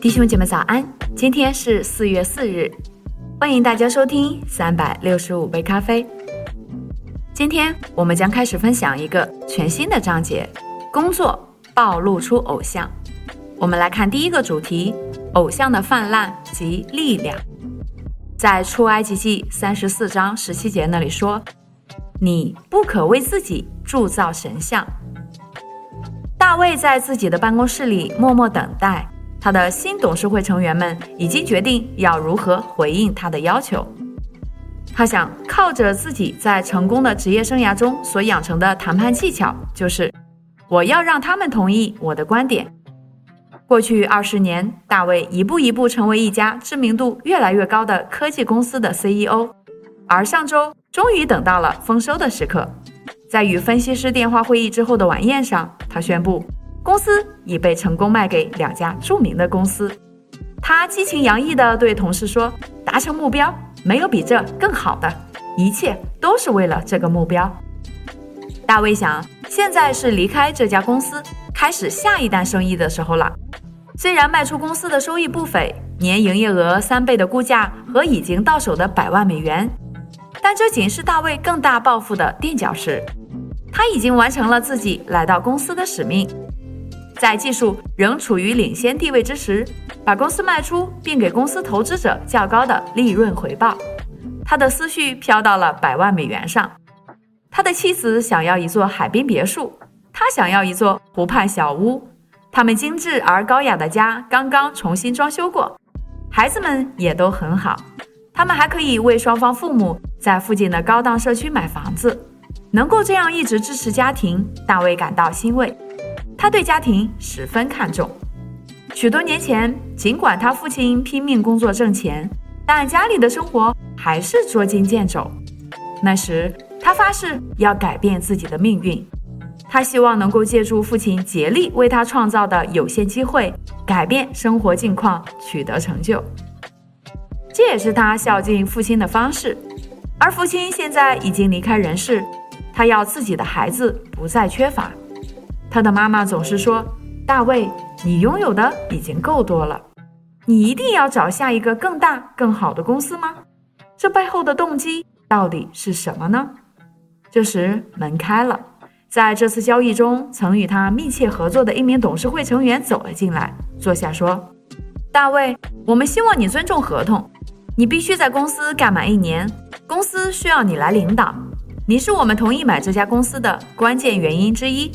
弟兄姐妹早安，今天是四月四日，欢迎大家收听三百六十五杯咖啡。今天我们将开始分享一个全新的章节：工作暴露出偶像。我们来看第一个主题：偶像的泛滥及力量。在出埃及记三十四章十七节那里说：“你不可为自己铸造神像。”大卫在自己的办公室里默默等待。他的新董事会成员们已经决定要如何回应他的要求。他想靠着自己在成功的职业生涯中所养成的谈判技巧，就是我要让他们同意我的观点。过去二十年，大卫一步一步成为一家知名度越来越高的科技公司的 CEO，而上周终于等到了丰收的时刻。在与分析师电话会议之后的晚宴上，他宣布。公司已被成功卖给两家著名的公司。他激情洋溢地对同事说：“达成目标，没有比这更好的，一切都是为了这个目标。”大卫想，现在是离开这家公司，开始下一单生意的时候了。虽然卖出公司的收益不菲，年营业额三倍的估价和已经到手的百万美元，但这仅是大卫更大抱负的垫脚石。他已经完成了自己来到公司的使命。在技术仍处于领先地位之时，把公司卖出，并给公司投资者较高的利润回报。他的思绪飘到了百万美元上。他的妻子想要一座海滨别墅，他想要一座湖畔小屋。他们精致而高雅的家刚刚重新装修过，孩子们也都很好。他们还可以为双方父母在附近的高档社区买房子。能够这样一直支持家庭，大卫感到欣慰。他对家庭十分看重。许多年前，尽管他父亲拼命工作挣钱，但家里的生活还是捉襟见肘。那时，他发誓要改变自己的命运。他希望能够借助父亲竭力为他创造的有限机会，改变生活境况，取得成就。这也是他孝敬父亲的方式。而父亲现在已经离开人世，他要自己的孩子不再缺乏。他的妈妈总是说：“大卫，你拥有的已经够多了，你一定要找下一个更大、更好的公司吗？这背后的动机到底是什么呢？”这时门开了，在这次交易中曾与他密切合作的一名董事会成员走了进来，坐下说：“大卫，我们希望你尊重合同，你必须在公司干满一年，公司需要你来领导，你是我们同意买这家公司的关键原因之一。”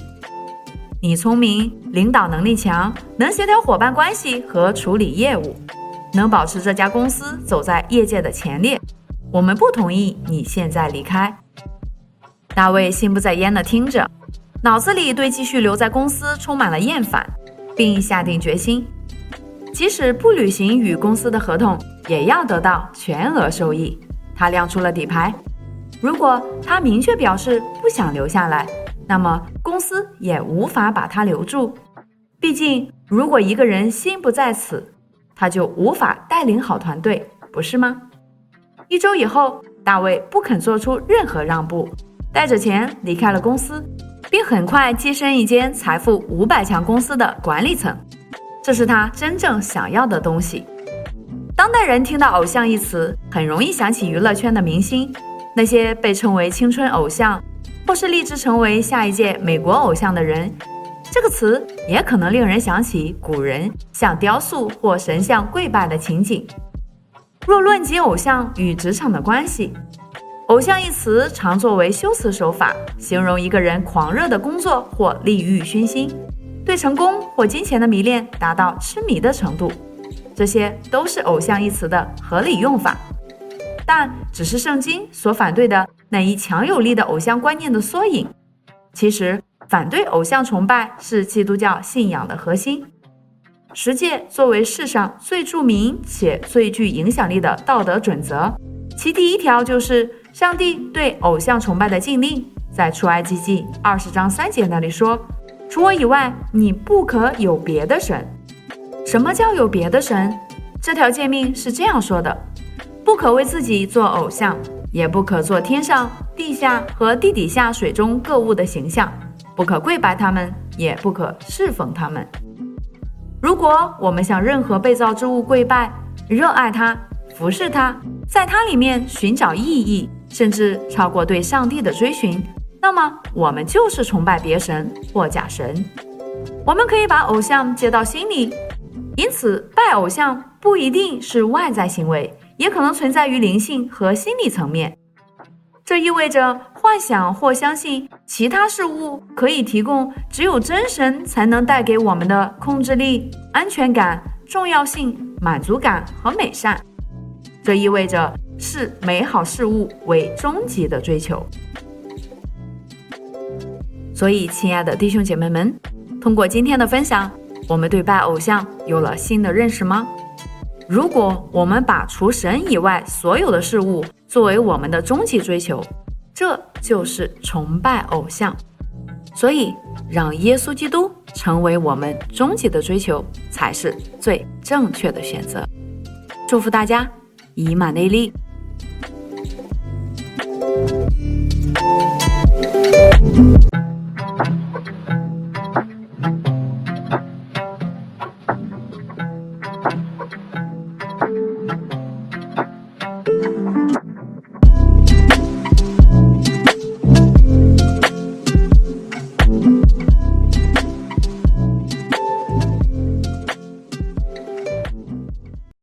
你聪明，领导能力强，能协调伙伴关系和处理业务，能保持这家公司走在业界的前列。我们不同意你现在离开。大卫心不在焉地听着，脑子里对继续留在公司充满了厌烦，并下定决心，即使不履行与公司的合同，也要得到全额收益。他亮出了底牌：如果他明确表示不想留下来。那么公司也无法把他留住，毕竟如果一个人心不在此，他就无法带领好团队，不是吗？一周以后，大卫不肯做出任何让步，带着钱离开了公司，并很快跻身一间财富五百强公司的管理层，这是他真正想要的东西。当代人听到“偶像”一词，很容易想起娱乐圈的明星，那些被称为青春偶像。或是立志成为下一届美国偶像的人，这个词也可能令人想起古人向雕塑或神像跪拜的情景。若论及偶像与职场的关系，偶像一词常作为修辞手法，形容一个人狂热的工作或利欲熏心，对成功或金钱的迷恋达到痴迷的程度，这些都是偶像一词的合理用法。但只是圣经所反对的那一强有力的偶像观念的缩影。其实，反对偶像崇拜是基督教信仰的核心。十诫作为世上最著名且最具影响力的道德准则，其第一条就是上帝对偶像崇拜的禁令。在出埃及记二十章三节那里说：“除我以外，你不可有别的神。”什么叫有别的神？这条诫命是这样说的：不可为自己做偶像，也不可做天上、地下和地底下水中各物的形象，不可跪拜他们，也不可侍奉他们。如果我们向任何被造之物跪拜，热爱它，服侍它，在它里面寻找意义，甚至超过对上帝的追寻，那么我们就是崇拜别神或假神。我们可以把偶像接到心里，因此拜偶像不一定是外在行为，也可能存在于灵性和心理层面。这意味着幻想或相信其他事物可以提供只有真神才能带给我们的控制力、安全感、重要性、满足感和美善。这意味着视美好事物为终极的追求。所以，亲爱的弟兄姐妹们。通过今天的分享，我们对拜偶像有了新的认识吗？如果我们把除神以外所有的事物作为我们的终极追求，这就是崇拜偶像。所以，让耶稣基督成为我们终极的追求，才是最正确的选择。祝福大家，以马内利。